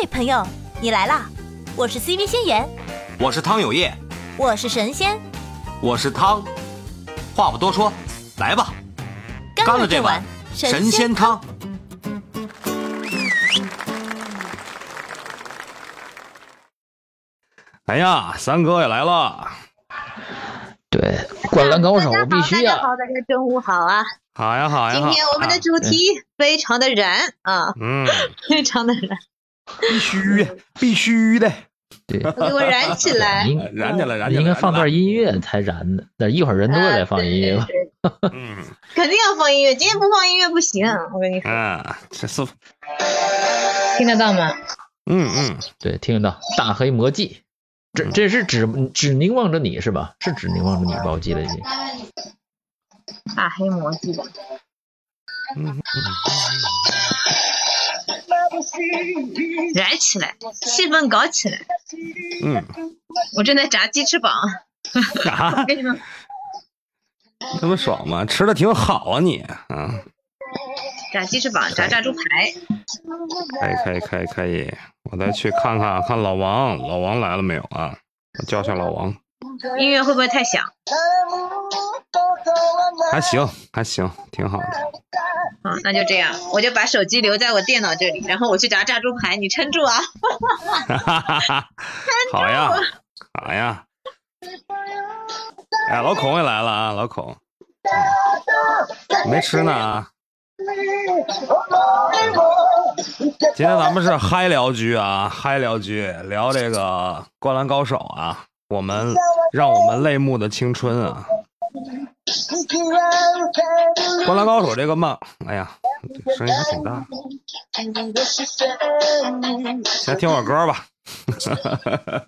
嘿，朋友，你来啦！我是 CV 仙言，我是汤有业，我是神仙，我是汤。话不多说，来吧，干了这碗神仙汤。哎呀，三哥也来了。对，灌篮高手必须呀！大家好，大家中午好啊！好呀，好呀。今天我们的主题非常的燃啊！嗯，非常的燃。必须，必须的。对，给我燃起来！燃起来，燃起来！应该放段音乐才燃的。那一会儿人多了再放音乐吧。嗯，肯定要放音乐，今天不放音乐不行。我跟你说。啊，这是。听得到吗？嗯嗯，对，听得到。大黑魔记，这这是只只凝望着你是吧？是只凝望着你吧？我记得你。大黑魔记。嗯嗯。燃起来，气氛搞起来。嗯，我正在炸鸡翅膀。啊？跟你们，这么爽吗？吃的挺好啊，你啊。炸鸡翅膀，炸炸猪排。可以可以可以可以，我再去看看看老王，老王来了没有啊？我叫下老王。音乐会不会太响？还行还行，挺好的。好，那就这样，我就把手机留在我电脑这里，然后我去炸炸猪排，你撑住啊！好呀，好呀。哎，老孔也来了啊，老孔，没吃呢啊。今天咱们是嗨聊局啊，嗨聊局，聊这个灌篮高手啊，我们让我们泪目的青春啊。灌篮高手这个漫，哎呀，声音还挺大。先听会歌吧。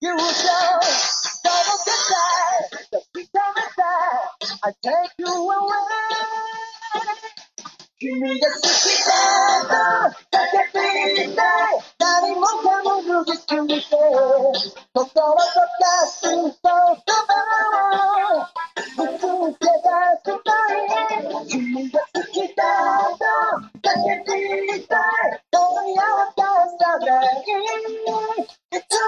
You will show some of the the freedom inside. I take you away. Give me the secret answer that can be inside. That it won't come on, you just can be fair. The thought of the past is so tomorrow. The truth is. Give me the secret answer that can be inside. Only our thoughts are. It's a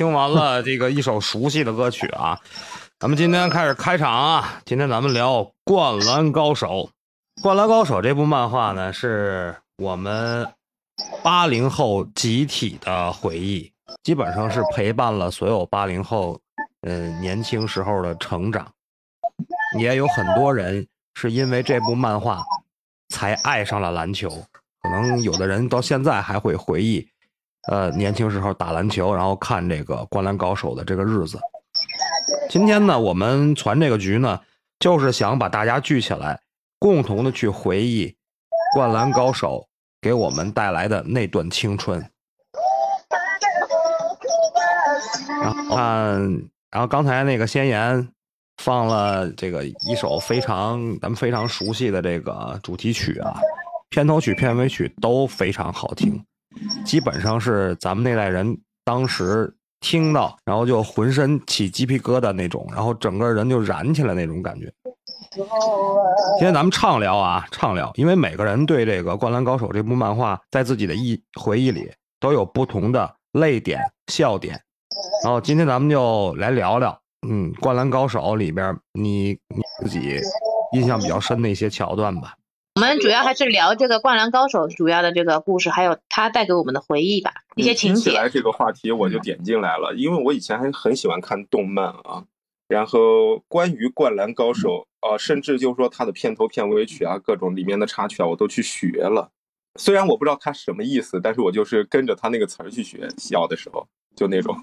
听完了这个一首熟悉的歌曲啊，咱们今天开始开场啊。今天咱们聊《灌篮高手》。《灌篮高手》这部漫画呢，是我们八零后集体的回忆，基本上是陪伴了所有八零后，嗯，年轻时候的成长。也有很多人是因为这部漫画才爱上了篮球，可能有的人到现在还会回忆。呃，年轻时候打篮球，然后看这个《灌篮高手》的这个日子。今天呢，我们传这个局呢，就是想把大家聚起来，共同的去回忆《灌篮高手》给我们带来的那段青春。然后看，然后刚才那个先言放了这个一首非常咱们非常熟悉的这个主题曲啊，片头曲、片尾曲都非常好听。基本上是咱们那代人当时听到，然后就浑身起鸡皮疙瘩那种，然后整个人就燃起来那种感觉。今天咱们畅聊啊，畅聊，因为每个人对这个《灌篮高手》这部漫画，在自己的忆回忆里都有不同的泪点、笑点。然后今天咱们就来聊聊，嗯，《灌篮高手》里边你你自己印象比较深的一些桥段吧。我们主要还是聊这个《灌篮高手》主要的这个故事，还有它带给我们的回忆吧，一些情节。起来这个话题我就点进来了，因为我以前还很喜欢看动漫啊。然后关于《灌篮高手》啊，甚至就是说它的片头片尾曲啊，各种里面的插曲啊，我都去学了。虽然我不知道它什么意思，但是我就是跟着它那个词儿去学。小的时候就那种。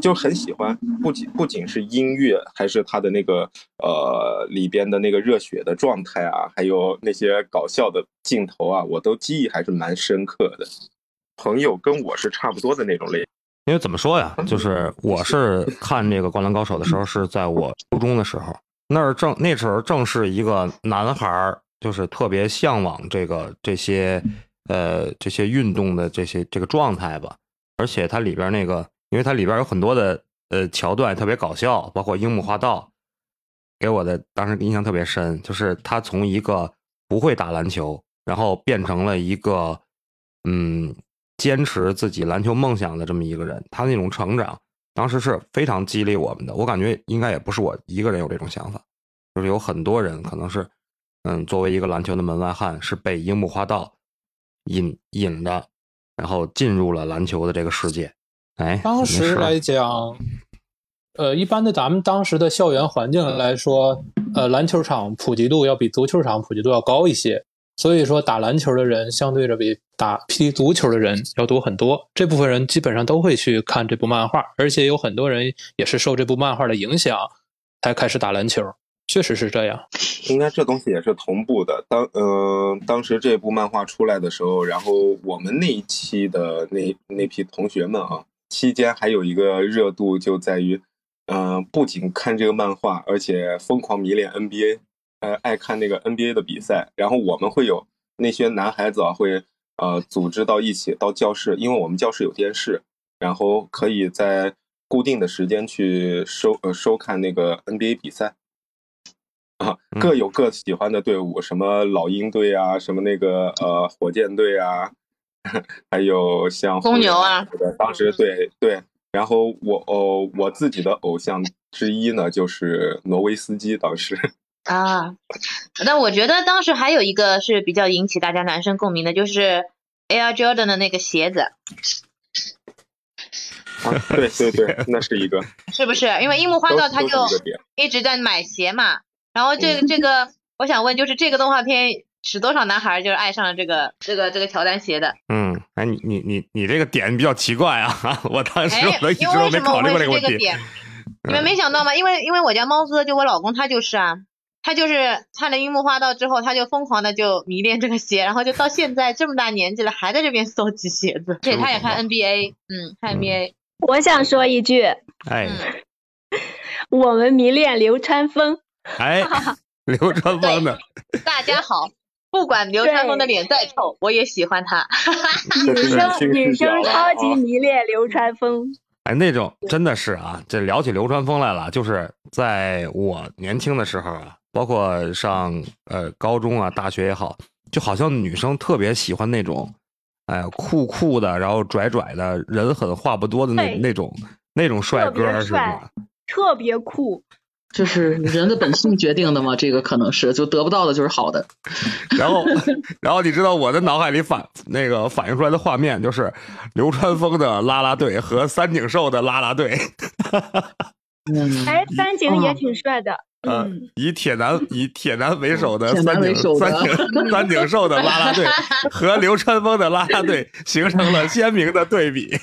就很喜欢，不仅不仅是音乐，还是他的那个呃里边的那个热血的状态啊，还有那些搞笑的镜头啊，我都记忆还是蛮深刻的。朋友跟我是差不多的那种类，因为怎么说呀，就是我是看这个《灌篮高手》的时候是在我初中的时候，那儿正那时候正是一个男孩儿，就是特别向往这个这些呃这些运动的这些这个状态吧，而且它里边那个。因为它里边有很多的呃桥段特别搞笑，包括樱木花道给我的当时印象特别深，就是他从一个不会打篮球，然后变成了一个嗯坚持自己篮球梦想的这么一个人，他那种成长当时是非常激励我们的。我感觉应该也不是我一个人有这种想法，就是有很多人可能是嗯作为一个篮球的门外汉，是被樱木花道引引的，然后进入了篮球的这个世界。哎，当时来讲，呃，一般的咱们当时的校园环境来说，呃，篮球场普及度要比足球场普及度要高一些，所以说打篮球的人相对着比打踢足球的人要多很多。这部分人基本上都会去看这部漫画，而且有很多人也是受这部漫画的影响才开始打篮球。确实是这样，应该这东西也是同步的。当呃，当时这部漫画出来的时候，然后我们那一期的那那批同学们啊。期间还有一个热度就在于，嗯，不仅看这个漫画，而且疯狂迷恋 NBA，呃，爱看那个 NBA 的比赛。然后我们会有那些男孩子啊，会呃组织到一起到教室，因为我们教室有电视，然后可以在固定的时间去收呃收看那个 NBA 比赛。啊，各有各喜欢的队伍，什么老鹰队啊，什么那个呃火箭队啊。还有像公牛啊，当时对对，然后我哦，我自己的偶像之一呢，就是挪威斯基。当时 啊，那我觉得当时还有一个是比较引起大家男生共鸣的，就是 Air Jordan 的那个鞋子。啊，对对对，那是一个，是不是？因为樱木花道他就一直在买鞋嘛，然后这个这个，我想问，就是这个动画片。是多少男孩就是爱上了这个这个这个乔丹鞋的？嗯，哎，你你你你这个点比较奇怪啊！我当时我一直都没考虑过这个问题。你们没想到吗？因为因为我家猫哥就我老公他就是啊，他就是看了樱木花道之后，他就疯狂的就迷恋这个鞋，然后就到现在这么大年纪了，还在这边搜集鞋子。对，他也看 NBA，嗯，看 NBA。我想说一句，哎，我们迷恋流川枫。哎，流川枫的。大家好。不管流川枫的脸再臭，我也喜欢他。女生女生超级迷恋流川枫。哎，那种真的是啊，这聊起流川枫来了，就是在我年轻的时候啊，包括上呃高中啊、大学也好，就好像女生特别喜欢那种，哎酷酷的，然后拽拽的，人狠话不多的那那种那种帅哥是吧？特别酷。就是人的本性决定的嘛？这个可能是就得不到的就是好的。然后，然后你知道我的脑海里反那个反映出来的画面就是流川枫的啦啦队和三井寿的啦啦队。哎，三井也挺帅的。嗯，以铁男以铁男为首的三井三 井三井寿的啦啦队和流川枫的啦啦队 形成了鲜明的对比。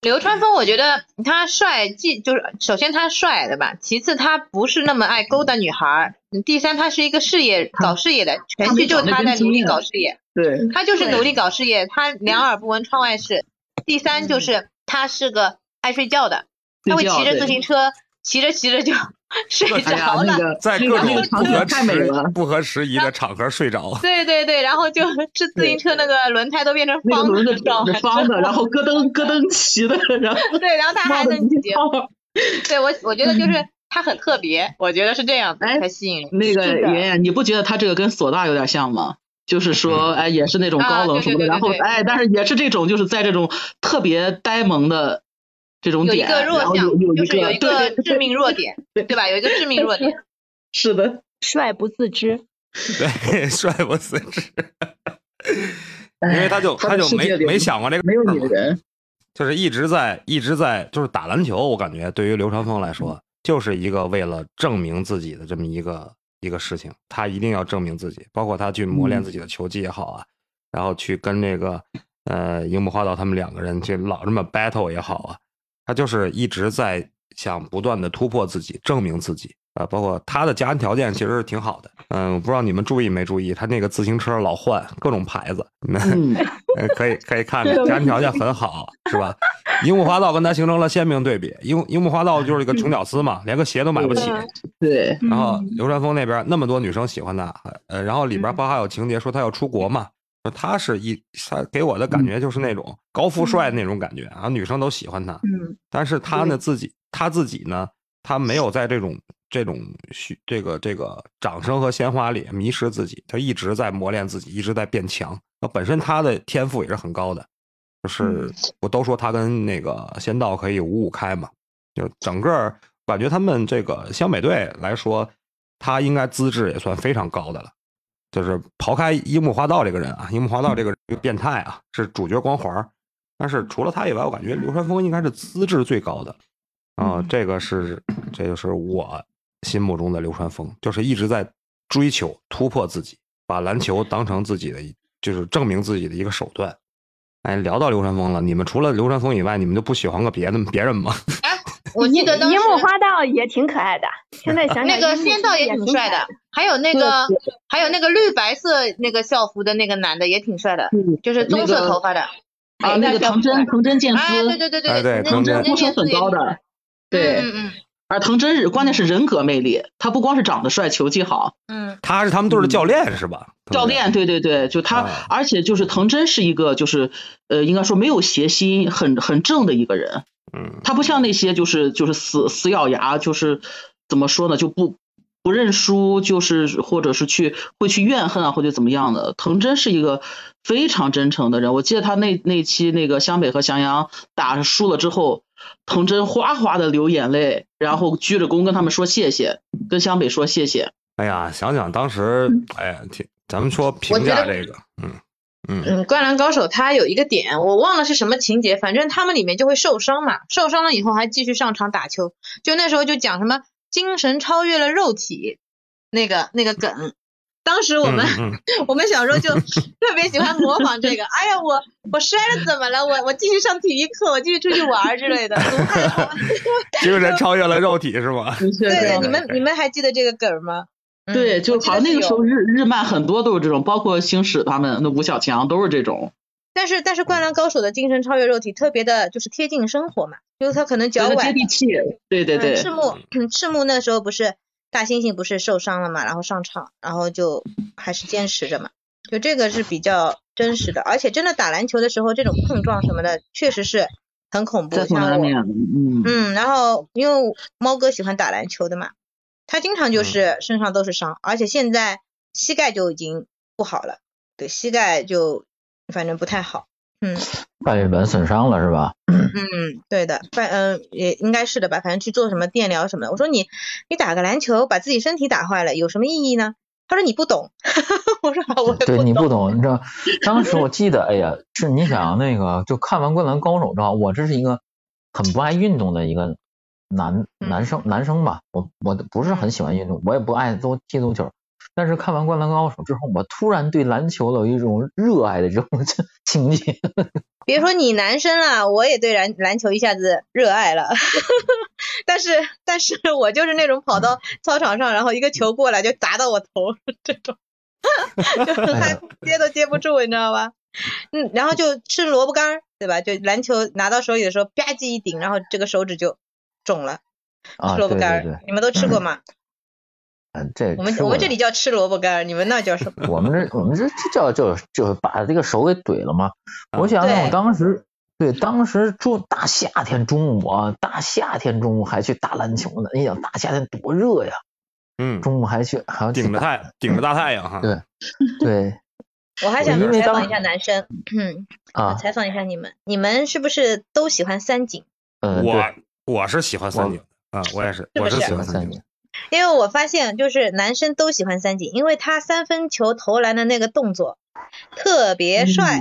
流川枫，我觉得他帅，既就是首先他帅，对吧？其次他不是那么爱勾搭女孩，第三他是一个事业搞事业的，全剧就他在努力搞事业。对，他就是努力搞事业，他两耳不闻窗外事。第三就是他是个爱睡觉的，他会骑着自行车，骑着骑着就 睡哎呀，着了。那个在各种那个场不合景太美了时，不合时宜的场合睡着。对对对，然后就是自行车那个轮胎都变成方的？方的，然后咯噔咯噔 骑的，然后对，然后他还能骑，对我我觉得就是他很特别，我觉得是这样才吸引人。那个圆圆，你不觉得他这个跟索大有点像吗？就是说，哎，也是那种啊高冷什么的，然后哎，但是也是这种，就是在这种特别呆萌的这种点，有一个弱项就是有一个致命弱点，对吧？有一个致命弱点。是的，帅不自知，对，帅不自知，因为他就他他就没没想过这个没有事儿嘛你的人，就是一直在一直在就是打篮球，我感觉对于流川枫来说，就是一个为了证明自己的这么一个一个事情，他一定要证明自己，包括他去磨练自己的球技也好啊，然后去跟这个呃樱木花道他们两个人去老这么 battle 也好啊，他就是一直在想不断的突破自己，证明自己啊，包括他的家庭条件其实是挺好的，嗯，我不知道你们注意没注意，他那个自行车老换各种牌子，可以可以看 看，家庭条件很好，是吧？樱木花道跟他形成了鲜明对比。樱樱木花道就是一个穷屌丝嘛，连个鞋都买不起。对，然后流川枫那边那么多女生喜欢他，呃，然后里边包含有情节说他要出国嘛，说他是一他给我的感觉就是那种高富帅那种感觉，然后女生都喜欢他。嗯，但是他呢自己他自己呢，他没有在这种这种虚这个这个掌声和鲜花里迷失自己，他一直在磨练自己，一直在变强。那本身他的天赋也是很高的，就是我都说他跟那个仙道可以五五开嘛，就整个感觉他们这个湘北队来说，他应该资质也算非常高的了。就是刨开樱木花道这个人啊，樱木花道这个这个变态啊，是主角光环儿，但是除了他以外，我感觉流川枫应该是资质最高的。啊、这个是这就是我心目中的流川枫，就是一直在追求突破自己，把篮球当成自己的就是证明自己的一个手段。哎，聊到流川枫了，你们除了流川枫以外，你们就不喜欢个别的别人吗？我记得当时樱木花道也挺可爱的，现在想想那个仙道也也挺帅的，还有那个还有那个绿白色那个校服的那个男的也挺帅的，嗯就是棕色头发的。啊，那个藤真藤真剑哎，对，对对对哎对藤藤真呼声很高的，嗯对，嗯而藤真是关键是人格魅力，他不光是长得帅，球技好，嗯他是他们队的教练是吧？教练，对对对，就他，啊而且就是藤真是一个就是呃，应该说没有邪心，很很正的一个人。嗯，他不像那些就是就是死死咬牙，就是怎么说呢，就不不认输，就是或者是去会去怨恨啊，或者怎么样的。藤真是一个非常真诚的人，我记得他那那期那个湘北和翔阳打输了之后，藤真哗哗的流眼泪，然后鞠着躬跟他们说谢谢，跟湘北说谢谢。哎呀，想想当时，哎呀，挺咱们说评价这个，嗯嗯嗯，灌篮高手它有一个点，我忘了是什么情节，反正他们里面就会受伤嘛，受伤了以后还继续上场打球，就那时候就讲什么精神超越了肉体那个那个梗。当时我们、嗯嗯 我们小时候就 特别喜欢模仿这个，哎呀，我我摔了怎么了？我我继续上体育课，我继续出去玩儿之类的。精神超越了肉体是吗？对对对，你们你们还记得这个梗吗？嗯对，就好像那个时候日日漫很多都是这种，包括星矢他们那吴小强都是这种。但是但是灌篮高手的精神超越肉体特别的就是贴近生活嘛，就是他可能脚崴接地气，对对对嗯，赤木，赤木那时候不是大猩猩不是受伤了嘛，然后上场，然后就还是坚持着嘛，就这个是比较真实的，而且真的打篮球的时候，这种碰撞什么的，确实是很恐怖。像我，嗯，嗯，然后因为猫哥喜欢打篮球的嘛，他经常就是身上都是伤，而且现在膝盖就已经不好了，对，膝盖就反正不太好，嗯。半月板损伤了是吧？嗯，对的，反嗯、也应该是的吧，反正去做什么电疗什么的。我说你你打个篮球把自己身体打坏了有什么意义呢？他说你不懂，我说好我也对你。不懂，你知道，当时我记得，哎呀，是你想那个，就看完《灌篮高手》之后，我这是一个很不爱运动的一个男嗯男生男生吧，我我不是很喜欢运动，我也不爱都踢足球，但是看完《灌篮高手》之后，我突然对篮球有一种热爱的这种 情节。别说你男生了，我也对篮篮球一下子热爱了。但是但是我就是那种跑到操场上，然后一个球过来就砸到我头这种，就很害怕，接都接不住，你知道吧？嗯，然后就吃萝卜干儿，对吧？就篮球拿到手里的时候，吧唧一顶，然后这个手指就肿了。吃，萝卜干儿，对对对，你们都吃过吗？嗯，这我们我们这里叫吃萝卜干儿，你们那叫什么？我们这我们这这叫就就把这个手给怼了嘛。我想想，我当时对当时中大夏天中午啊，大夏天中午还去打篮球呢。你想大夏天多热呀，嗯，中午还去还要顶着打太顶着大太阳哈。对对我还想采访一下男生，嗯，啊，采访一下你们，你们是不是都喜欢三井？嗯，我对我是喜欢三井的啊，我也是，我是喜喜欢三井。因为我发现就是男生都喜欢三井，因为他三分球投篮的那个动作特别帅，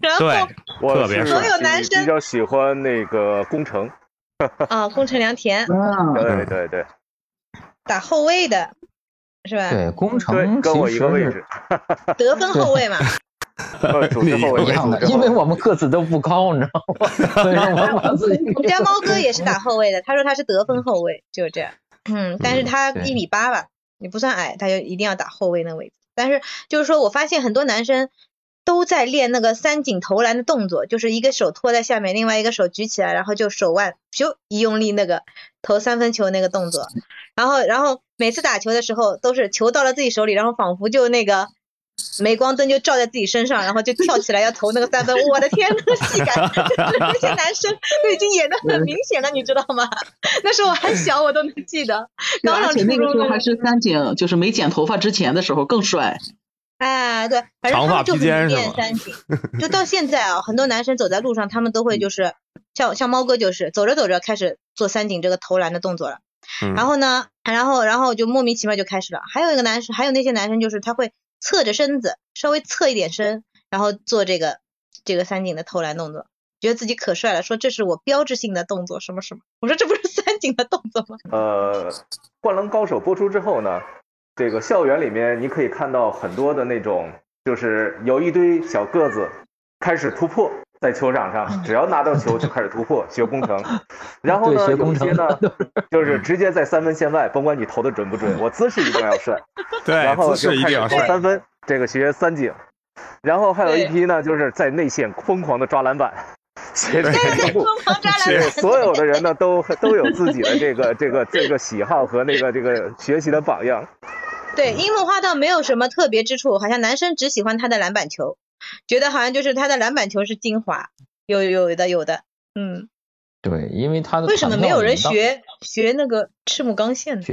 然后对，我特别是所有比男生比较喜欢那个宫城，啊，宫城良田啊，对对对打后卫的是吧？对工对，程跟我一个位置，得分后卫嘛。呃主持后卫一样的，因为我们个子都不高，你知道吗？所以我们把自己我们家猫哥也是打后卫的，他说他是得分后卫，就是这样。嗯，但是他一米八吧，也不算矮，他就一定要打后卫那位置。但是就是说我发现很多男生都在练那个三井投篮的动作，就是一个手托在下面，另外一个手举起来，然后就手腕咻一用力那个投三分球那个动作。然后然后每次打球的时候都是球到了自己手里，然后仿佛就那个。镁光灯就照在自己身上，然后就跳起来要投那个三分，我的天，那个戏感，就是那些男生都已经演的很明显了，你知道吗？那时候我还小，我都能记得。刚而上初且那个时候中还是三井，就是没剪头发之前的时候更帅。哎，对，反正长发他们就披肩是吗很练三井，就到现在啊，很多男生走在路上，他们都会就是像像猫哥就是走着走着开始做三井这个投篮的动作了。嗯然后呢，然后然后就莫名其妙就开始了。还有一个男生，还有那些男生就是他会侧着身子，稍微侧一点身，然后做这个这个三井的投篮动作，觉得自己可帅了，说这是我标志性的动作，什么什么。我说这不是三井的动作吗？呃，《灌篮高手》播出之后呢，这个校园里面你可以看到很多的那种，就是有一堆小个子开始突破，在球场上，只要拿到球就开始突破，学工程。然后呢，学工程有一些呢，就是直接在三分线外，甭管你投的准不准，我姿势一定要帅，对然，后姿就开始势一定要帅。投三分，这个学三井。然后还有一批呢，就是在内线疯狂的抓篮板，学这个疯狂抓篮对，板，所有的人呢都都有自己的这个这个这个喜好和那个这个学习的榜样。对，樱木花道没有什么特别之处，好像男生只喜欢他的篮板球，觉得好像就是他的篮板球是精华，有有的有的，嗯，对，因为他的为什么没有人学学那个赤木刚宪呢？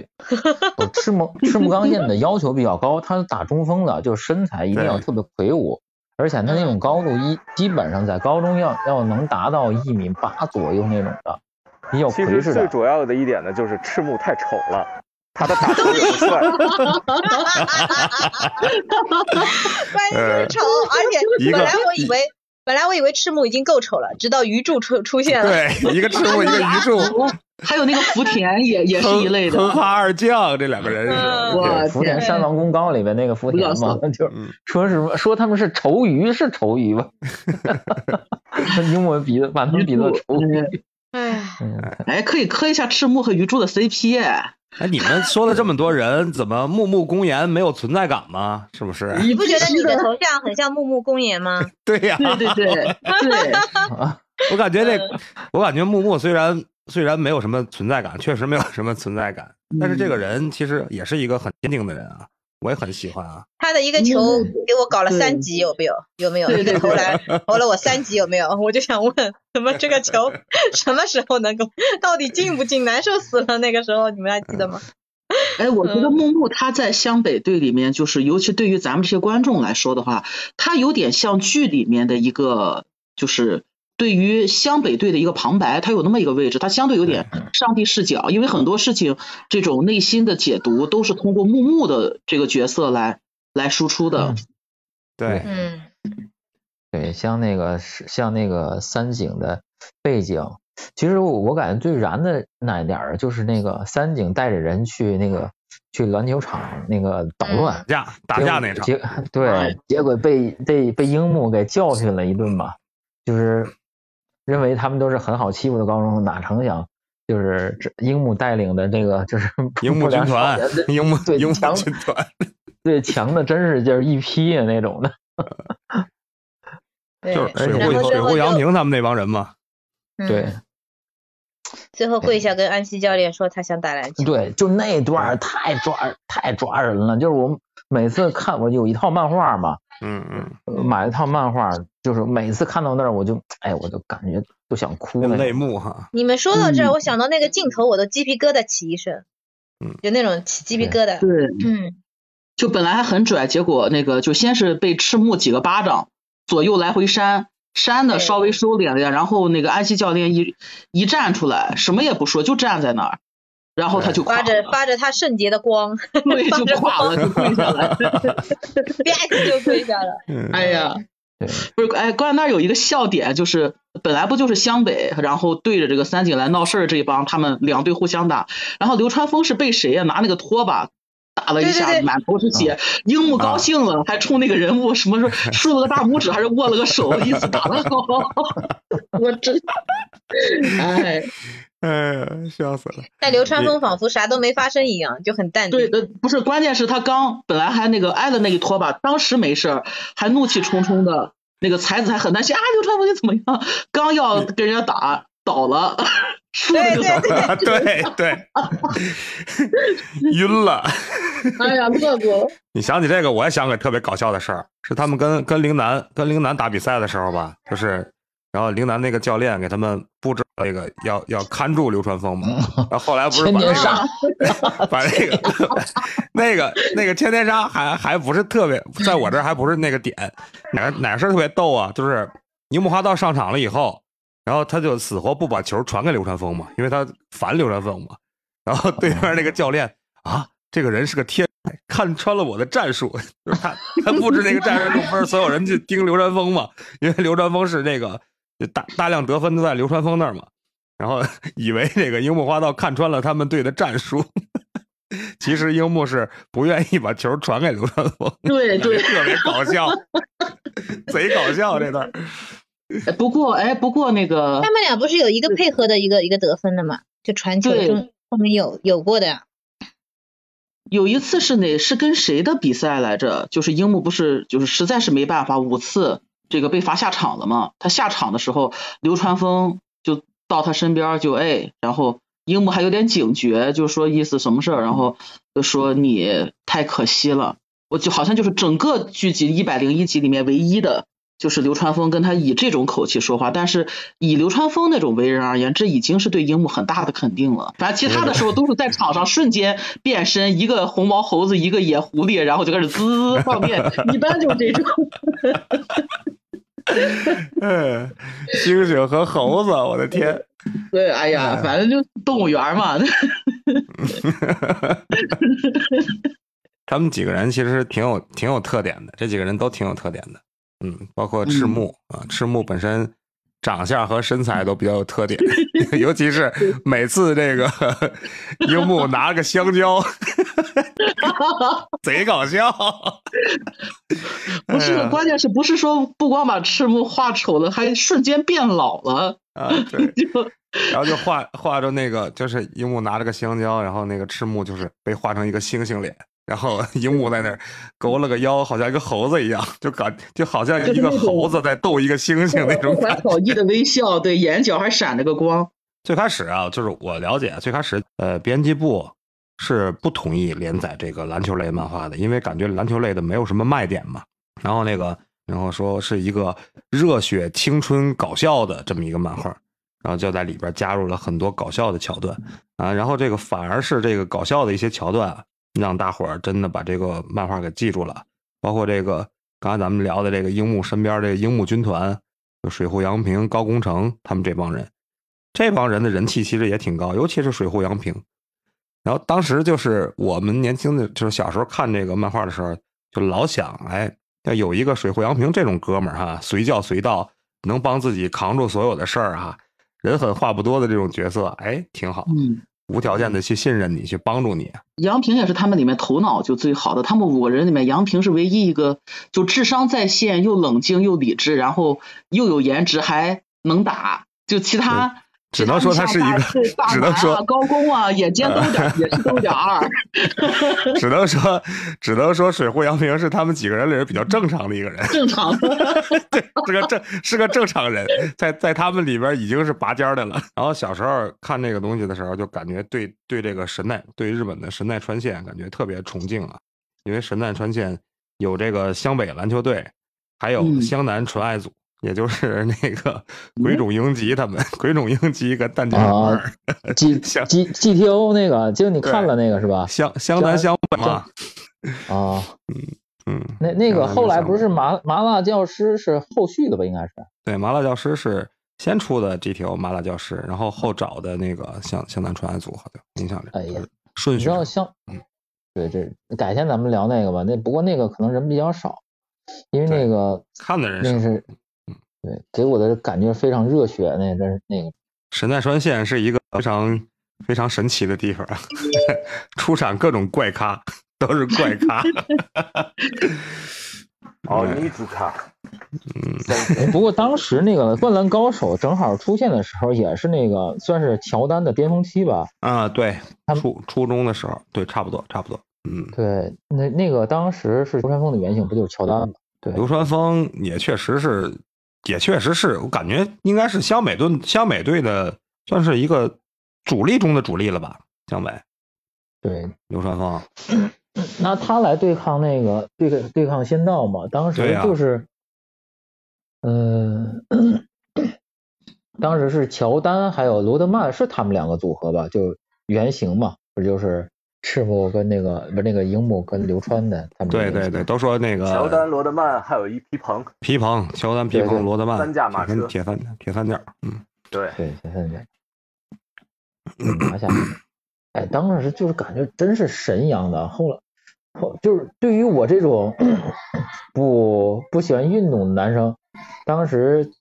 赤木赤木刚宪的要求比较高，他是打中锋的，就是身材一定要特别魁梧，而且他那种高度一基本上在高中要要能达到一米八左右那种的，比较其实魁视的。最主要的一点呢，就是赤木太丑了，他的打球也不帅。关键就是丑，而且本来我以为本来我以为赤木已经够丑了，直到鱼柱出出现了，对，一个 赤木，一个鱼柱，还有那个福田也也是一类的哼。哈二将，这两个人嗯是。福田山王公告里边那个福田嘛，就说什么说他们是丑鱼是丑鱼吧？英文比把他们比作丑鱼。哎哎，可以磕一下赤木和鱼柱的 CP 哎，哎，你们说了这么多人，怎么木木公言没有存在感吗？是不是？你不觉得你的头像很像木木公言吗？对呀、对对对对，我感觉这，我感觉木木虽然虽然没有什么存在感，确实没有什么存在感，但是这个人其实也是一个很坚定的人啊，我也很喜欢啊。他的一个球给我搞了三级，有没有？有没有？对对对投篮投了我三级，有没有？我就想问，怎么这个球 什么时候能够？到底进不进？难受死了！那个时候你们还记得吗？哎，我觉嗯得木木他在湘北队里面，就是尤其对于咱们这些观众来说的话，他有点像剧里面的一个，就是对于湘北队的一个旁白，他有那么一个位置，他相对有点上帝视角，因为很多事情这种内心的解读都是通过木木的这个角色来来输出的。对，嗯，对，像那个像那个三井的背景，其实我我感觉最燃的那一点儿就是那个三井带着人去那个去篮球场那个捣乱打，架打架那场，结。对，结果被被被樱木给教训了一顿嘛，就是认为他们都是很好欺负的高中生，哪成想就是这樱木带领的这个就是樱木军团樱木对樱木强军团，对强的真是就是一批啊那种的，就是水户水户杨平他们那帮人嘛。嗯对。最后跪下跟安西教练说他想打篮球。对，就那段太抓太抓人了，就是我每次看我有一套漫画嘛，嗯嗯，买了套漫画，就是每次看到那儿我就哎我就感觉都想哭了泪目哈。你们说到这我想到那个镜头，我都鸡皮疙瘩起一身，嗯，就那种起鸡皮疙瘩。对，嗯，就本来还很拽，结果那个就先是被赤木几个巴掌，左右来回扇，扇的稍微收敛了点，然后那个安西教练一一站出来，什么也不说，就站在那儿，然后他就垮发着了，发着他圣洁的光，对，就垮了，就跪下来。吧唧就跪下了。嗯。哎呀，不是，哎，关键那儿有一个笑点，就是本来不就是湘北，然后对着这个三井来闹事儿这一帮，他们两队互相打，然后流川枫是被谁呀、拿那个拖把打了一下，满头是血，樱木高兴了，还冲那个人物什么说 竖了个大拇指，还是握了个手，意思打得好，我真，哎，哎呀，笑死了。但流川枫仿佛啥都没发生一样，就很淡定。对，呃，不是，关键是他刚本来还那个挨了那一拖把，当时没事儿，还怒气冲冲的，那个才子还很担心啊，流川枫你怎么样？刚要跟人家打倒了，输了就倒了，对对，晕了。哎呀，乐过了。你想起这个，我也想起特别搞笑的事儿，是他们跟跟陵南跟陵南打比赛的时候吧，就是，然后陵南那个教练给他们布置那个要要看住流川枫嘛，然后后来不是把那个把那个那个那个千天杀还还不是特别，在我这儿还不是那个点，哪哪事儿特别逗啊？就是樱木花道上场了以后，然后他就死活不把球传给流川枫嘛，因为他烦流川枫嘛，然后对面那个教练啊，这个人是个天，看穿了我的战术，就是他他布置那个战术，不是所有人去盯流川枫嘛，因为流川枫是那个大大量得分都在流川枫那儿嘛，然后 以为这个樱木花道看穿了他们队的战术，其实樱木是不愿意把球传给流川枫，对对，特别搞笑，贼搞笑这段不过哎，不过那个他们俩不是有一个配合的一个一个得分的嘛？就传球对中后面有有过的呀。有一次是哪是跟谁的比赛来着？就是樱木不是就是实在是没办法，五次这个被罚下场了嘛。他下场的时候，流川枫就到他身边就哎，然后樱木还有点警觉，就说意思什么事儿，然后就说你太可惜了。我就好像就是整个剧集一百零一集里面唯一的。就是流川枫跟他以这种口气说话，但是以流川枫那种为人而言，这已经是对樱木很大的肯定了。反正其他的时候都是在场上瞬间变身，一个红毛猴子，一个野狐狸，然后就开始滋放电，一般就是这种。嗯，猩猩和猴子，我的天！对，哎呀，反正就动物园嘛。他们几个人其实挺有挺有特点的，这几个人都挺有特点的。嗯，包括赤木、啊，赤木本身长相和身材都比较有特点 尤其是每次这个 樱木拿个香蕉，贼搞笑。不是，哎关键是不是说不光把赤木画丑了，还瞬间变老了啊？对，就然后就画画着那个，就是樱木拿着个香蕉，然后那个赤木就是被画成一个猩猩脸。然后樱木在那儿 勾了个腰，好像一个猴子一样，就感就好像一个猴子在逗一个猩猩那种 不怀好意的微笑，对，眼角还闪着个光。最开始啊，就是我了解，最开始呃，编辑部是不同意连载这个篮球类漫画的，因为感觉篮球类的没有什么卖点嘛。然后那个，然后说是一个热血青春搞笑的这么一个漫画，然后就在里边加入了很多搞笑的桥段啊。然后这个反而是这个搞笑的一些桥段啊。让大伙儿真的把这个漫画给记住了，包括这个刚才咱们聊的这个樱木身边这个樱木军团，就水户洋平、高工程他们这帮人，这帮人的人气其实也挺高，尤其是水户洋平。然后当时就是我们年轻的，就是小时候看这个漫画的时候，就老想，哎，要有一个水户洋平这种哥们儿哈，随叫随到，能帮自己扛住所有的事儿哈，人狠话不多的这种角色，哎，挺好。嗯。无条件的去信任你，去帮助你。杨平也是他们里面头脑就最好的，他们五个人里面，杨平是唯一一个就智商在线，又冷静又理智，然后又有颜值，还能打。就其他只能说他是一个，只能说高工啊，眼尖都点 也是都点二。只能说，只能说水户洋平是他们几个人里边比较正常的一个人。正常，对，是个正是个正常人，在在他们里边已经是拔尖的了。然后小时候看这个东西的时候，就感觉对对这个神奈对日本的神奈川县感觉特别崇敬啊，因为神奈川县有这个湘北篮球队，还有湘南纯爱组。也就是那个鬼冢英吉他们，鬼冢英吉跟蛋卷儿，G G G T O 那个，就你看了那个是吧？湘湘南湘北嘛。啊，嗯嗯，那那个后来不是麻麻辣教师是后续的吧？应该是。对，麻辣教师是先出的 G T O 麻辣教师，然后后找的那个湘湘南纯爱组，好像印象里。哎呀，顺序。你知道湘？嗯，对，这改天咱们聊那个吧。那不过那个可能人比较少，因为那个看的人那是。对，给我的感觉非常热血，那真是那个神奈川县是一个非常非常神奇的地方，出产各种怪咖，都是怪咖。哦，女主咖。嗯，不过当时那个灌篮高手正好出现的时候，也是那个算是乔丹的巅峰期吧？啊，对，初初中的时候，对，差不多，差不多。嗯，对，那那个当时是流川枫的原型，不就是乔丹吗？对，流川枫也确实是。也确实是我感觉应该是湘北队湘北队的算是一个主力中的主力了吧？湘北，对，流川枫，那他来对抗那个对对抗仙道嘛？当时就是，嗯，当时是乔丹还有罗德曼是他们两个组合吧？就原型嘛，不就是？赤木跟那个不是那个樱木跟流川的，他们对对对，都说那个乔丹、罗德曼，还有一皮蓬，皮蓬，乔丹、皮蓬、罗德曼，三驾马车，铁三铁三角，嗯，对对铁三角，拿下，哎，当时就是感觉真是神一样的。后来后就是对于我这种不不喜欢运动的男生，当时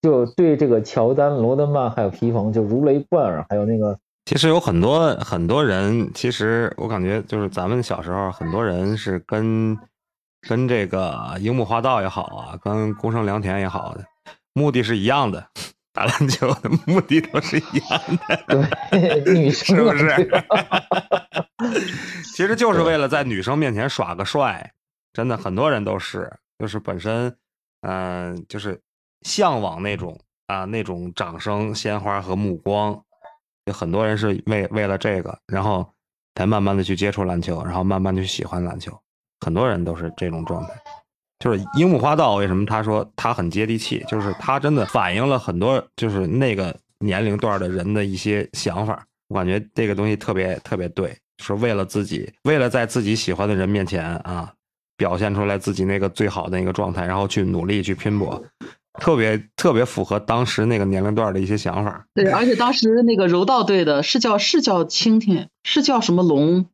就对这个乔丹、罗德曼还有皮蓬就如雷贯耳，还有那个。其实有很多很多人，其实我感觉就是咱们小时候，很多人是跟跟这个樱木花道也好啊，跟宫城良田也好的目的是一样的，打篮球的目的都是一样的。对，女生 是不是？其实就是为了在女生面前耍个帅，真的很多人都是，就是本身嗯，就是向往那种啊那种掌声、鲜花和目光。有很多人是为为了这个，然后才慢慢的去接触篮球，然后慢慢的去喜欢篮球。很多人都是这种状态。就是樱木花道为什么他说他很接地气，就是他真的反映了很多就是那个年龄段的人的一些想法。我感觉这个东西特别特别对，是为了自己，为了在自己喜欢的人面前啊，表现出来自己那个最好的一个状态，然后去努力去拼搏。特别特别符合当时那个年龄段的一些想法。对，而且当时那个柔道队的是叫是叫青天，是叫什么龙，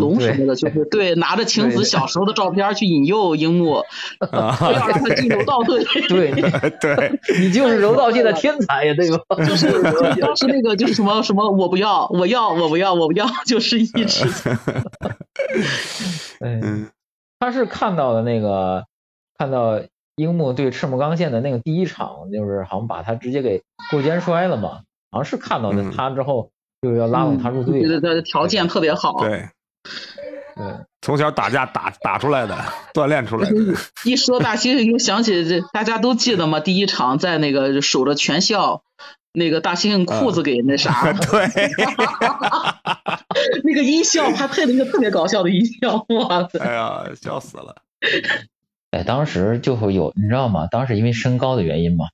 龙什么的，就是 对，拿着晴子小时候的照片去引诱樱木，非要让他进柔道队。对 对，你就是柔道界的天才呀，对吧？就是当时那个就是什么什么，我不要，我要，我不要，我不要，就是一直。嗯，他是看到的那个看到。樱木对赤木刚宪的那个第一场，就是好像把他直接给过肩摔了嘛，好像是看到的他之后，就要拉拢他入队。对对对，条件特别好。对，对，从小打架打打出来的，锻炼出来的。一说大猩猩，就想起这大家都记得嘛，第一场在那个守着全校，那个大猩猩裤子给那啥。对。那个音效，还配了一个特别搞笑的音效，哇塞！哎呀，笑死了。哎，当时就会有，你知道吗？当时因为身高的原因嘛，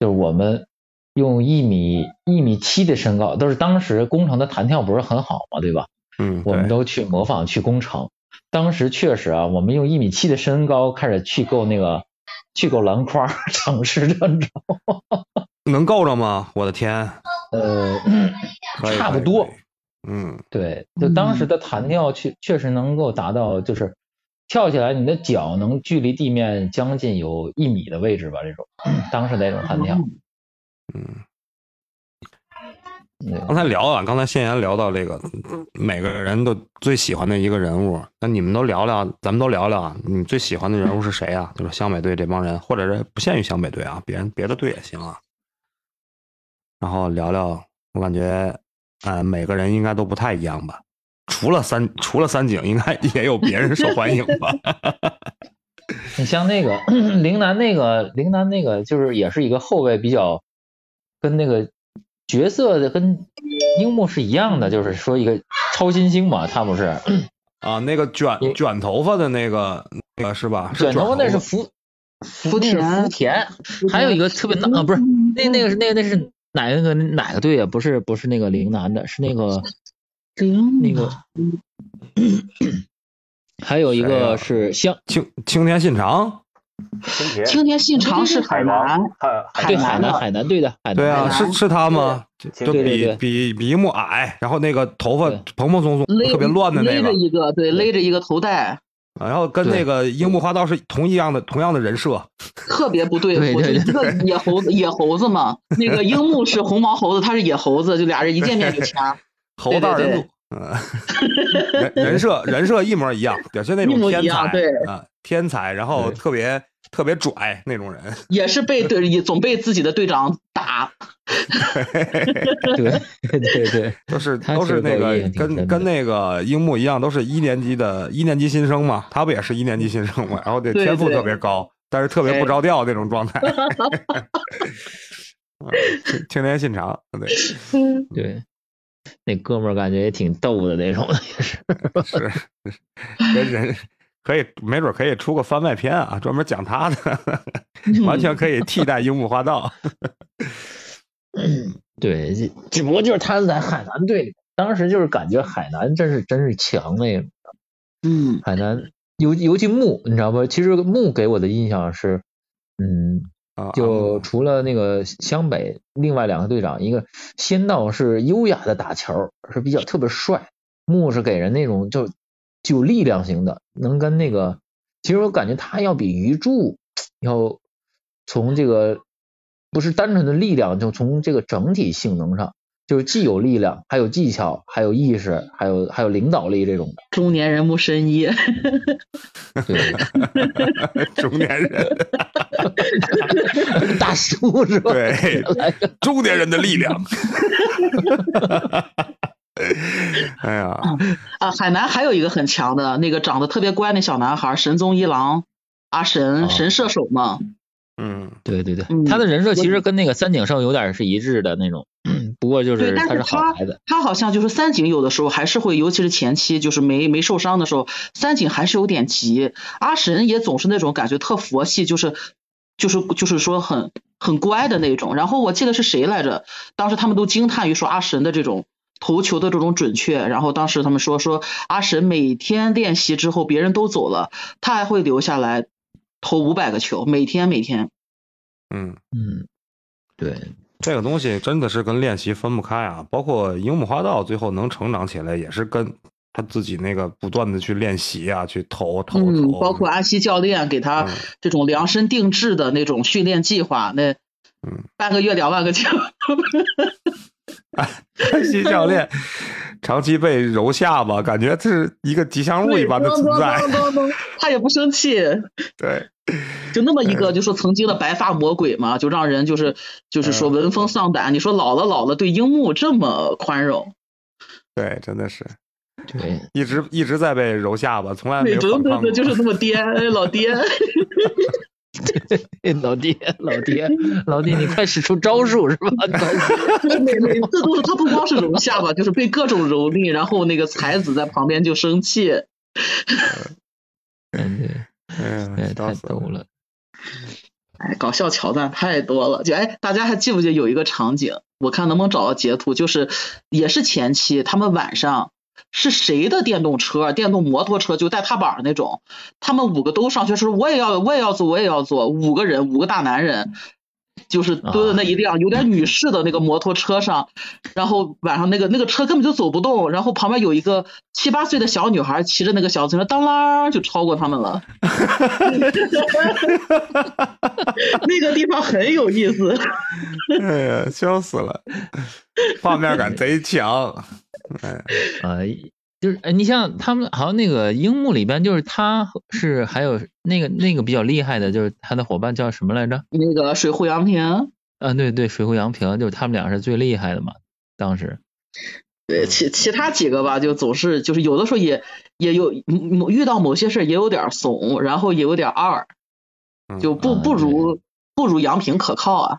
就是我们用一米一米七的身高，都是当时工程的弹跳不是很好嘛，对吧？嗯，我们都去模仿去工程。当时确实啊，我们用一米七的身高开始去够那个去够篮筐，尝试着，你知道吗 能够着吗？我的天，呃，差不多。嗯，对，就当时的弹跳确确实能够达到，就是。跳起来，你的脚能距离地面将近有一米的位置吧？这种当时那种弹跳，嗯。刚才聊啊，刚才先言聊到这个，每个人都最喜欢的一个人物，那你们都聊聊，咱们都聊聊啊，你最喜欢的人物是谁啊？就是湘北队这帮人，或者是不限于湘北队啊，别人别的队也行啊。然后聊聊，我感觉，呃，每个人应该都不太一样吧。除了三，除了三井，应该也有别人受欢迎吧。你像那个 陵南那个陵南那个，就是也是一个后卫，比较跟那个角色的跟樱木是一样的，就是说一个超新星嘛，他不是啊，那个卷卷头发的那个那个是吧？卷头发那是福福田福田，还有一个特别啊，不是那那个是那个那是哪个哪个队啊？不是不是那个陵南的，是那个那个。还有一个是香青青田信长，青田信长是海南，海对海南海南队的，对啊，是是他吗？就比比比樱木矮，然后那个头发蓬蓬松松，特别乱的那个，勒着一个对勒着一个头带，然后跟那个樱木花道是同一样的同样的人设，特别不对，我一个野猴子野猴子嘛，那个樱木是红毛猴子，他是野猴子，就俩人一见面就掐，猴大人组。嗯，人人设人设一模一样，表现那种天才，对。啊，天才，然后特别特别拽那种人，也是被队也总被自己的队长打，对。对对，都是都是那个跟跟那个樱木一样，都是一年级的一年级新生嘛，他不也是一年级新生嘛，然后这天赋特别高，但是特别不着调那种状态，青年信长，对对。那哥们儿感觉也挺逗的那种的，也是 是跟人可以没准可以出个番外篇啊，专门讲他的，完全可以替代樱木花道。对，只不过就是他在海南队里，当时就是感觉海南真是真是强那种。嗯，海南尤尤其木，你知道不？其实木给我的印象是，嗯。就除了那个湘北，另外两个队长，一个仙道是优雅的打球，是比较特别帅；木是给人那种就具有力量型的，能跟那个，其实我感觉他要比鱼柱要从这个不是单纯的力量，就从这个整体性能上，就是既有力量，还有技巧，还有意识，还有还有领导力这种的。中年人木深一，对，中年人。大叔是吧？对，中年人的力量。哎呀，啊，海南还有一个很强的那个长得特别乖那小男孩，神宗一郎阿神神射手嘛。嗯，对对对，他的人设其实跟那个三井寿有点是一致的那种，不过就是他是好孩子。他好像就是三井有的时候还是会，尤其是前期就是没没受伤的时候，三井还是有点急。阿神也总是那种感觉特佛系，就是。就是就是说很很乖的那种，然后我记得是谁来着？当时他们都惊叹于说阿神的这种投球的这种准确，然后当时他们说说阿神每天练习之后别人都走了，他还会留下来投五百个球，每天每天。嗯嗯，对，这个东西真的是跟练习分不开啊，包括樱木花道最后能成长起来也是跟。他自己那个不断的去练习啊，去投投投，包括阿西教练给他这种量身定制的那种训练计划，那嗯，半个月两万个球。阿西教练长期被揉下巴，感觉这是一个吉祥物一般的存在。他也不生气。对，就那么一个，就说曾经的白发魔鬼嘛，就让人就是就是说闻风丧胆。你说老了老了，对樱木这么宽容？对，真的是。对，一直一直在被揉下巴，从来没有反抗过。就是那么颠，老爹，老爹，老爹，老爹，你快使出招数是吧？每每次都是他不光是揉下巴，就是被各种蹂躏，然后那个才子在旁边就生气。嗯，对，哎，太逗了。哎，搞笑桥段太多了。就哎，大家还记不记得有一个场景？我看能不能找到截图，就是也是前期他们晚上。是谁的电动车？电动摩托车就带踏板那种，他们五个都上去说我也要，我也要坐，我也要坐。五个人，五个大男人，就是蹲在那一辆有点女士的那个摩托车上，然后晚上那个那个车根本就走不动，然后旁边有一个七八岁的小女孩骑着那个小自行车，当啷就超过他们了。那个地方很有意思。哎呀，笑死了，画面感贼强。哎，呃，就是哎，你像他们好像那个樱木里边，就是他是还有那个那个比较厉害的，就是他的伙伴叫什么来着？那个水户洋平。啊，对对，水户洋平就是他们俩是最厉害的嘛，当时。对，其其他几个吧，就总是就是有的时候也也有某遇到某些事也有点怂，然后也有点二，就不不如不如杨平可靠啊。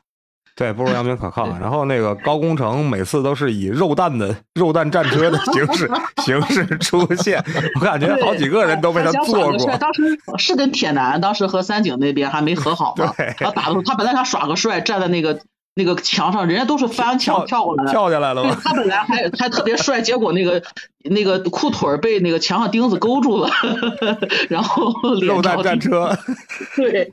对，不如杨明可靠。然后那个高工程每次都是以肉弹的肉弹战车的形式 形式出现，我感觉好几个人都被他做过。当时是跟铁男当时和三井那边还没和好嘛，然后打的时候他本来想耍个帅，站在那个。那个墙上，人家都是翻墙跳过来，跳下来了吗。他本来还还特别帅，结果那个那个裤腿被那个墙上钉子勾住了，然后肉弹战车。对。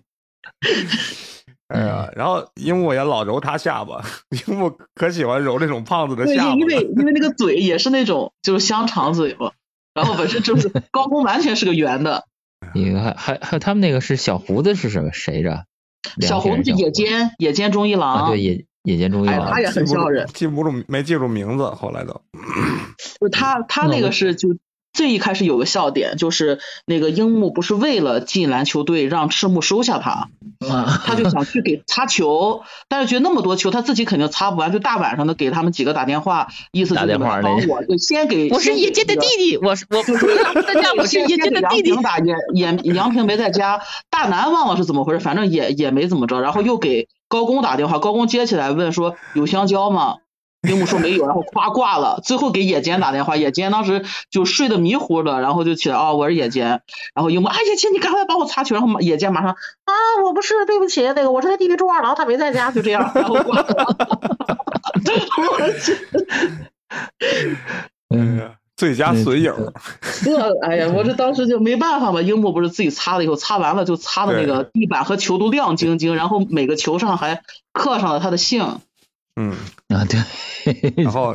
哎呀，然后樱木也老揉他下巴，樱木可喜欢揉这种胖子的下巴。因为因为那个 嘴也是那种就是香肠嘴嘛，然后本身就是 高空完全是个圆的。你还还还有他们那个是小胡子是什么谁着？小胡子是野间野间忠一郎，对野野间忠一郎，他也很笑人，记不住没记住名字，后来都，就他他那个是就。最一开始有个笑点，就是那个樱木不是为了进篮球队让赤木收下他，他就想去给擦球，但是觉得那么多球他自己肯定擦不完，就大晚上的给他们几个打电话，意思就是帮我，就先给我是叶间的弟弟，我是我 不是我是叶间的弟弟。打野野杨平没在家，大南忘了是怎么回事，反正也也没怎么着，然后又给高工打电话，高工接起来问说有香蕉吗？樱木说没有，然后夸挂了。最后给野间打电话，野间当时就睡得迷糊了，然后就起来啊，我是野间。然后樱木啊，野间你赶快帮我擦球。然后野间马上啊，我不是，对不起，那个我是他弟弟中二郎，他没在家，就这样。然后挂了。嗯，最佳损友。这哎呀，我这当时就没办法嘛。樱木不是自己擦了以后，擦完了就擦的那个地板和球都亮晶晶，然后每个球上还刻上了他的姓。嗯啊对。然后，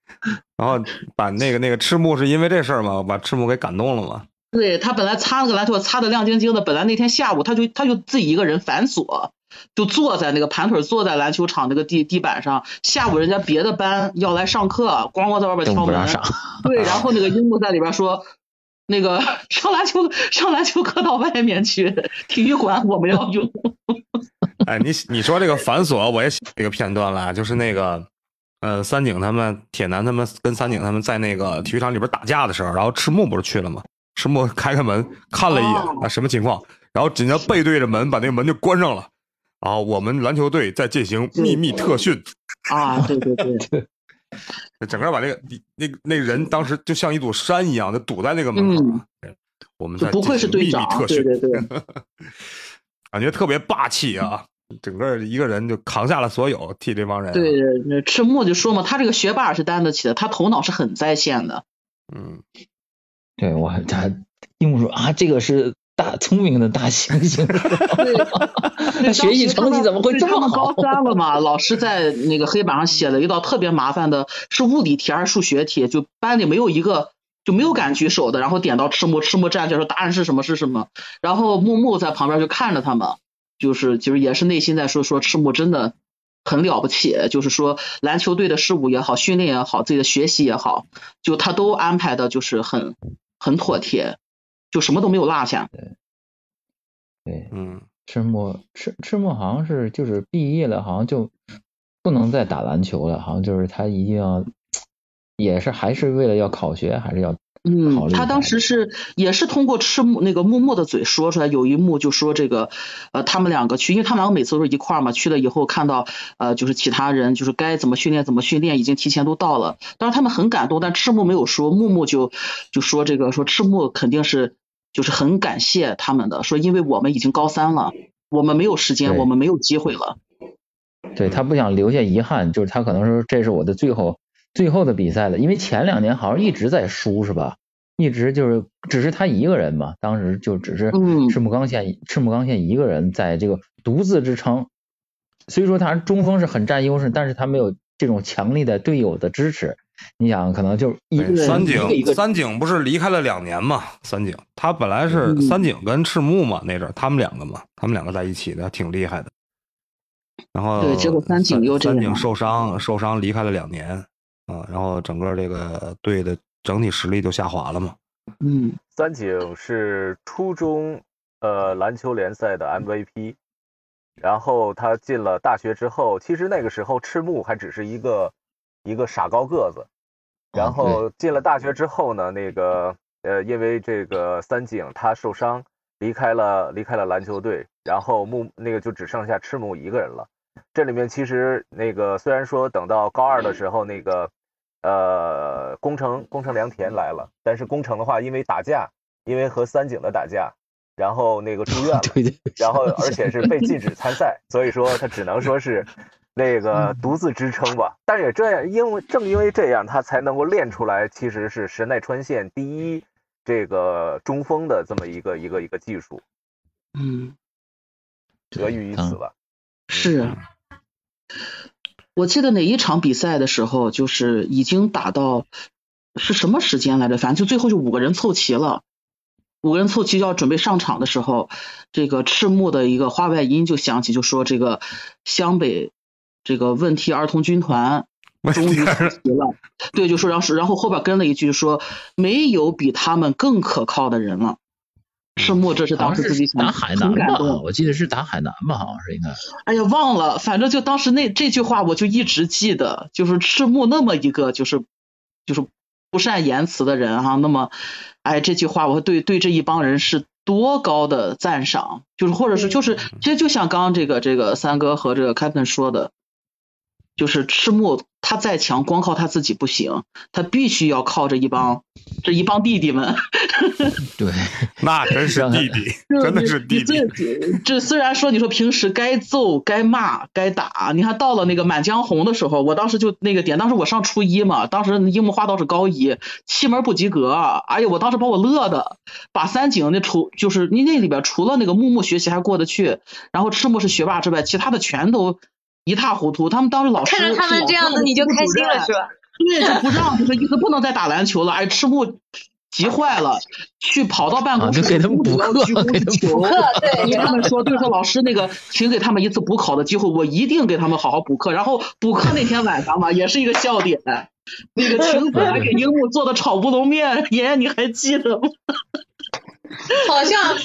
然后把那个那个赤木是因为这事儿嘛，把赤木给感动了嘛。对他本来擦那个篮球擦的亮晶晶的，本来那天下午他就他就自己一个人反锁，就坐在那个盘腿坐在篮球场那个地地板上。下午人家别的班要来上课，咣咣在外边敲门。对，然后那个樱木在里边说，那个上篮球上篮球课到外面去，体育馆我们要用。哎，你你说这个繁琐，我也写一个片段了，就是那个。呃，三井他们、铁男他们跟三井他们在那个体育场里边打架的时候，然后赤木不是去了吗？赤木开开门看了一眼，啊，什么情况？然后紧接着背对着门，把那个门就关上了。然后我们篮球队在进行秘密特训。啊，对对对对，整个把那个那那人当时就像一座山一样的堵在那个门口。我们在不愧是队长，对对对，感觉特别霸气啊。整个一个人就扛下了所有，替这帮人。对，那赤木就说嘛，他这个学霸是担得起的，他头脑是很在线的。嗯，对我他樱木说啊，这个是大聪明的大猩猩。那学习成绩怎么会这么好？高三了嘛，老师在那个黑板上写了一道特别麻烦的，是物理题还是数学题？就班里没有一个就没有敢举手的，然后点到赤木，赤木站起来说答案是什么是什么，然后木木在旁边就看着他们。就是就是也是内心在说说赤木真的很了不起，就是说篮球队的事务也好，训练也好，自己的学习也好，就他都安排的就是很很妥帖，就什么都没有落下。对，对，嗯，赤木赤赤木好像是就是毕业了，好像就不能再打篮球了，好像就是他一定要也是还是为了要考学，还是要。嗯，他当时是也是通过赤木那个木木的嘴说出来，有一幕就说这个呃他们两个去，因为他们两个每次都是一块儿嘛，去了以后看到呃就是其他人就是该怎么训练怎么训练，已经提前都到了，当时他们很感动，但赤木没有说，木木就就说这个说赤木肯定是就是很感谢他们的，说因为我们已经高三了，我们没有时间，我们没有机会了。对他不想留下遗憾，就是他可能说这是我的最后。最后的比赛了，因为前两年好像一直在输，是吧？一直就是只是他一个人嘛，当时就只是赤木刚宪，赤木刚宪一个人在这个独自支撑。虽说他中锋是很占优势，但是他没有这种强力的队友的支持。你想，可能就一三井三井不是离开了两年嘛？三井他本来是三井跟赤木嘛，那阵他们两个嘛，他们两个在一起的，挺厉害的。然后对，结果三井又三井受伤，受伤离开了两年。啊，然后整个这个队的整体实力就下滑了嘛。嗯，三井是初中呃篮球联赛的 MVP。然后他进了大学之后，其实那个时候赤木还只是一个一个傻高个子。然后进了大学之后呢，那个呃，因为这个三井他受伤离开了离开了篮球队，然后木那个就只剩下赤木一个人了。这里面其实那个虽然说等到高二的时候，那个呃宫城宫城良田来了，但是宫城的话因为打架，因为和三井的打架，然后那个住院了，然后而且是被禁止参赛，所以说他只能说是。那个独自支撑吧，但也这样，因为正因为这样，他才能够练出来，其实是神奈川县第一这个中锋的这么一个一个一个技术。嗯，得益于此吧。是，我记得哪一场比赛的时候，就是已经打到是什么时间来着？反正就最后就五个人凑齐了，五个人凑齐要准备上场的时候，这个赤木的一个话外音就响起，就说这个湘北。这个问题儿童军团终于凑齐了，对，就说然后然后后边跟了一句说没有比他们更可靠的人了。赤木这是当时自己打海南吧？我记得是打海南吧，好像是应该。哎呀，忘了，反正就当时那这句话我就一直记得，就是赤木那么一个就是就是不善言辞的人哈，那么哎这句话我对对这一帮人是多高的赞赏，就是或者是就是其实就像刚刚这个这个三哥和这个 Captain 说的。就是赤木，他再强，光靠他自己不行，他必须要靠着一帮这一帮弟弟们。对，那真是弟弟，真的是弟弟。这虽然说你说平时该揍、该骂、该打，你看到了那个《满江红》的时候，我当时就那个点，当时我上初一嘛，当时樱木花道是高一，七门不及格，哎呀，我当时把我乐的，把三井那除就是你那里边除了那个木木学习还过得去，然后赤木是学霸之外，其他的全都。一塌糊涂，他们当时老师看着他们这样子，你就开心了是吧？对，就不让，就是意思不能再打篮球了。哎，赤木急坏了，去跑到办公室给他们补课，给他们补课。对，跟他们说，对，说老师那个，请给他们一次补考的机会，我一定给他们好好补课。然后补课那天晚上嘛，也是一个笑点，那个晴子还给樱木做的炒乌龙面，爷爷你还记得吗？好像。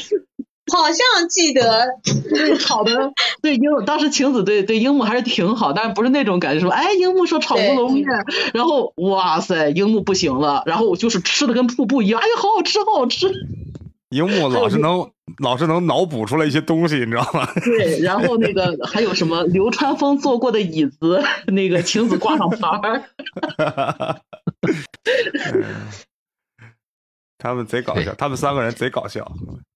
好像记得，对炒的，对樱当时晴子对对樱木还是挺好，但是不是那种感觉说，哎，樱木说炒乌龙面，然后哇塞，樱木不行了，然后就是吃的跟瀑布一样，哎呀，好好吃，好好吃。樱木老是能老是能脑补出来一些东西，你知道吗？对，然后那个还有什么流川枫坐过的椅子，那个晴子挂上牌儿。他们贼搞笑，他们三个人贼搞笑。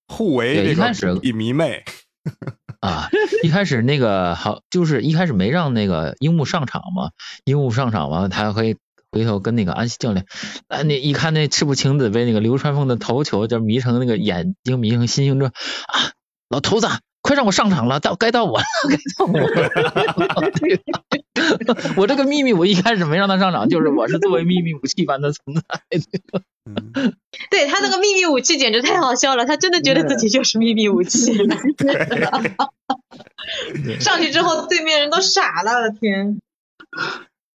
互为一开始一迷妹 啊，一开始那个好，就是一开始没让那个樱木上场嘛，樱木上场完了，他会回头跟那个安西教练，啊，那一看那赤木晴子被那个流川枫的头球就迷成那个眼睛迷成星星之后啊，老头子。快让我上场了，到该到我了，该到我了。我这个秘密，我一开始没让他上场，就是我是作为秘密武器般的存在。对他那个秘密武器简直太好笑了，他真的觉得自己就是秘密武器。上去之后，对面人都傻了，我的天！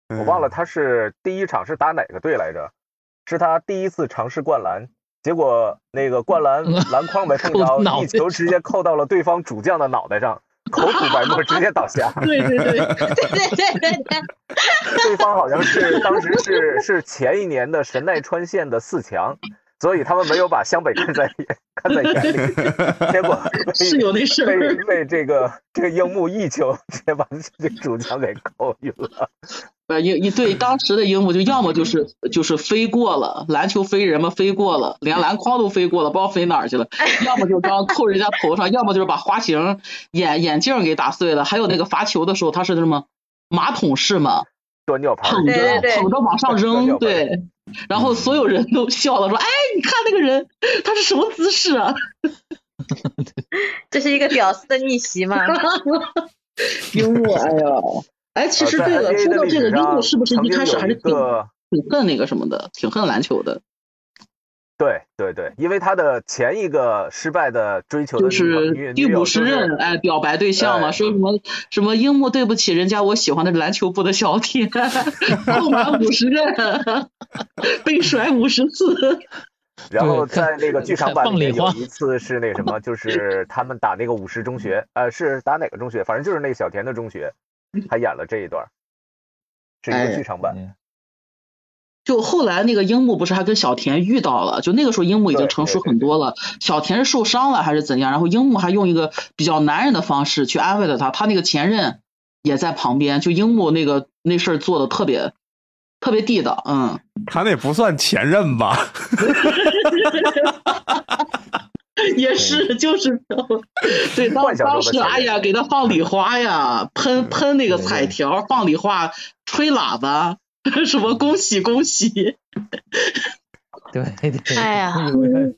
我忘了他是第一场是打哪个队来着？是他第一次尝试灌篮。结果那个灌篮篮筐没碰着，一球直接扣到了对方主将的脑袋上，口吐白沫，直接倒下。对对对对对对对。对方好像是当时是是前一年的神奈川县的四强，所以他们没有把湘北看在看在眼里。结果是有那事被被这个这个樱木一球直接把这主将给扣晕了。呃，樱一对当时的樱木就要么就是就是飞过了篮球飞人嘛，飞过了，连篮筐都飞过了，不知道飞哪儿去了。要么就刚扣人家头上，要么就是把花形眼眼镜给打碎了。还有那个罚球的时候，他是什么马桶式嘛，端尿盆，捧着捧着往上扔，对。然后所有人都笑了，说：“哎，你看那个人，他是什么姿势啊？”这是一个屌丝的逆袭嘛？樱木，哎呀。哎，其实对了，说到这个，樱木是不是一开始还是挺挺恨那个什么的，挺恨篮球的？对对对，因为他的前一个失败的追求就是第五十任哎表白对象嘛，说什么什么樱木对不起人家，我喜欢的是篮球部的小铁，不满五十任，被甩五十次。然后在那个剧场版里面有一次是那什么，就是他们打那个五十中学，呃，是打哪个中学？反正就是那个小田的中学，他演了这一段，是一个剧场版。就后来那个樱木不是还跟小田遇到了，就那个时候樱木已经成熟很多了，小田是受伤了还是怎样？然后樱木还用一个比较男人的方式去安慰了他，他那个前任也在旁边，就樱木那个那事儿做的特别特别地道，嗯。他那不算前任吧？也是，就是，对，当当时，哎呀，给他放礼花呀，喷喷那个彩条，放礼花，吹喇叭，什么恭喜恭喜。对对，哎呀，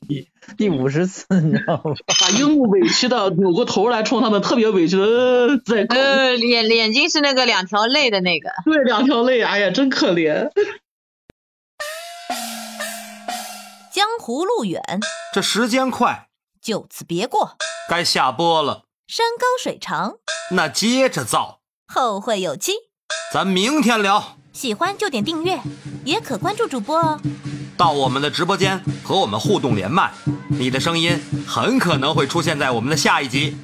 第第五十次，你知道吗？把樱木委屈的扭过头来，冲他们特别委屈的呃在哭。呃，眼眼睛是那个两条泪的那个。对，两条泪，哎呀，真可怜。江湖路远，这时间快，就此别过。该下播了。山高水长，那接着造，后会有期。咱明天聊。喜欢就点订阅，也可关注主播哦。到我们的直播间和我们互动连麦，你的声音很可能会出现在我们的下一集。